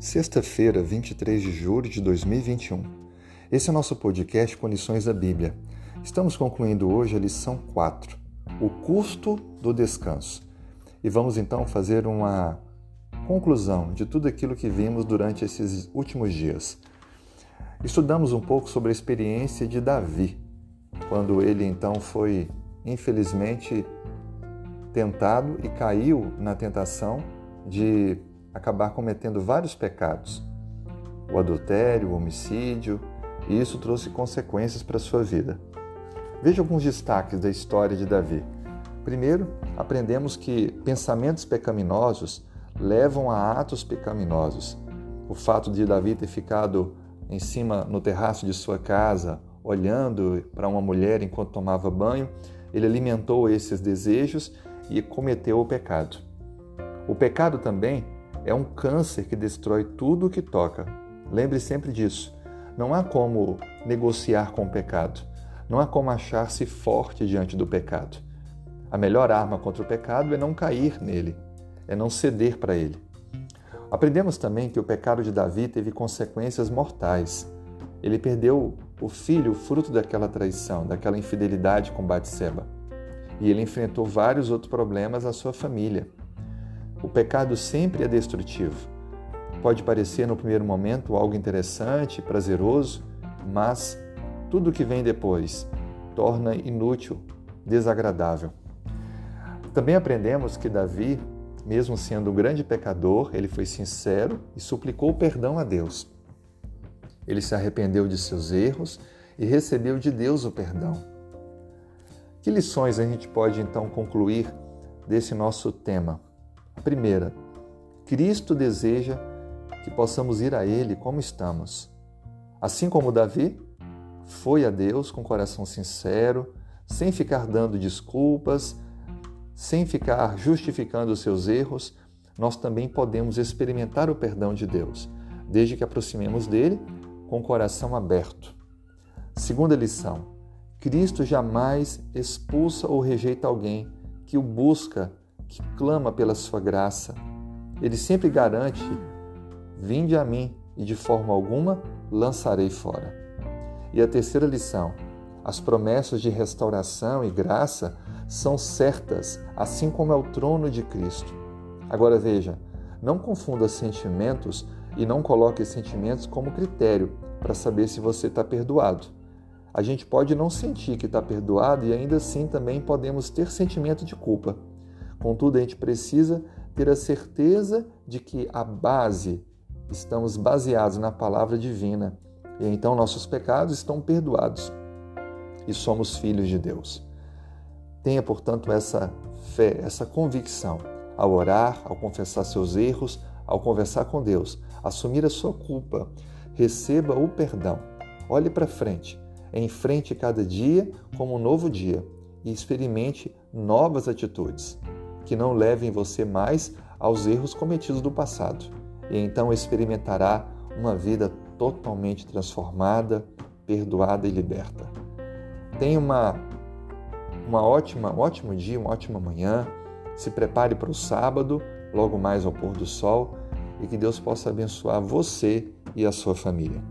Sexta-feira, 23 de julho de 2021. Esse é o nosso podcast com lições da Bíblia. Estamos concluindo hoje a lição 4, o custo do descanso. E vamos então fazer uma conclusão de tudo aquilo que vimos durante esses últimos dias. Estudamos um pouco sobre a experiência de Davi, quando ele então foi, infelizmente, tentado e caiu na tentação de acabar cometendo vários pecados, o adultério, o homicídio, e isso trouxe consequências para a sua vida. Veja alguns destaques da história de Davi. Primeiro, aprendemos que pensamentos pecaminosos levam a atos pecaminosos. O fato de Davi ter ficado em cima no terraço de sua casa, olhando para uma mulher enquanto tomava banho, ele alimentou esses desejos e cometeu o pecado. O pecado também é um câncer que destrói tudo o que toca. Lembre sempre disso. Não há como negociar com o pecado. Não há como achar-se forte diante do pecado. A melhor arma contra o pecado é não cair nele, é não ceder para ele. Aprendemos também que o pecado de Davi teve consequências mortais. Ele perdeu o filho, fruto daquela traição, daquela infidelidade com Batseba. E ele enfrentou vários outros problemas à sua família. O pecado sempre é destrutivo. Pode parecer no primeiro momento algo interessante, prazeroso, mas tudo que vem depois torna inútil, desagradável. Também aprendemos que Davi, mesmo sendo um grande pecador, ele foi sincero e suplicou perdão a Deus. Ele se arrependeu de seus erros e recebeu de Deus o perdão. Que lições a gente pode então concluir desse nosso tema? Primeira, Cristo deseja que possamos ir a Ele como estamos. Assim como Davi foi a Deus com coração sincero, sem ficar dando desculpas, sem ficar justificando os seus erros, nós também podemos experimentar o perdão de Deus, desde que aproximemos dele com o coração aberto. Segunda lição: Cristo jamais expulsa ou rejeita alguém que o busca que clama pela sua graça. Ele sempre garante: Vinde a mim e de forma alguma lançarei fora. E a terceira lição: as promessas de restauração e graça são certas, assim como é o trono de Cristo. Agora veja, não confunda sentimentos e não coloque sentimentos como critério para saber se você está perdoado. A gente pode não sentir que está perdoado e ainda assim também podemos ter sentimento de culpa. Contudo, a gente precisa ter a certeza de que a base, estamos baseados na palavra divina e então nossos pecados estão perdoados e somos filhos de Deus. Tenha, portanto, essa fé, essa convicção ao orar, ao confessar seus erros, ao conversar com Deus, assumir a sua culpa, receba o perdão. Olhe para frente, enfrente cada dia como um novo dia e experimente novas atitudes que não levem você mais aos erros cometidos do passado. E então experimentará uma vida totalmente transformada, perdoada e liberta. Tenha uma, uma ótima, um ótimo dia, uma ótima manhã. Se prepare para o sábado, logo mais ao pôr do sol, e que Deus possa abençoar você e a sua família.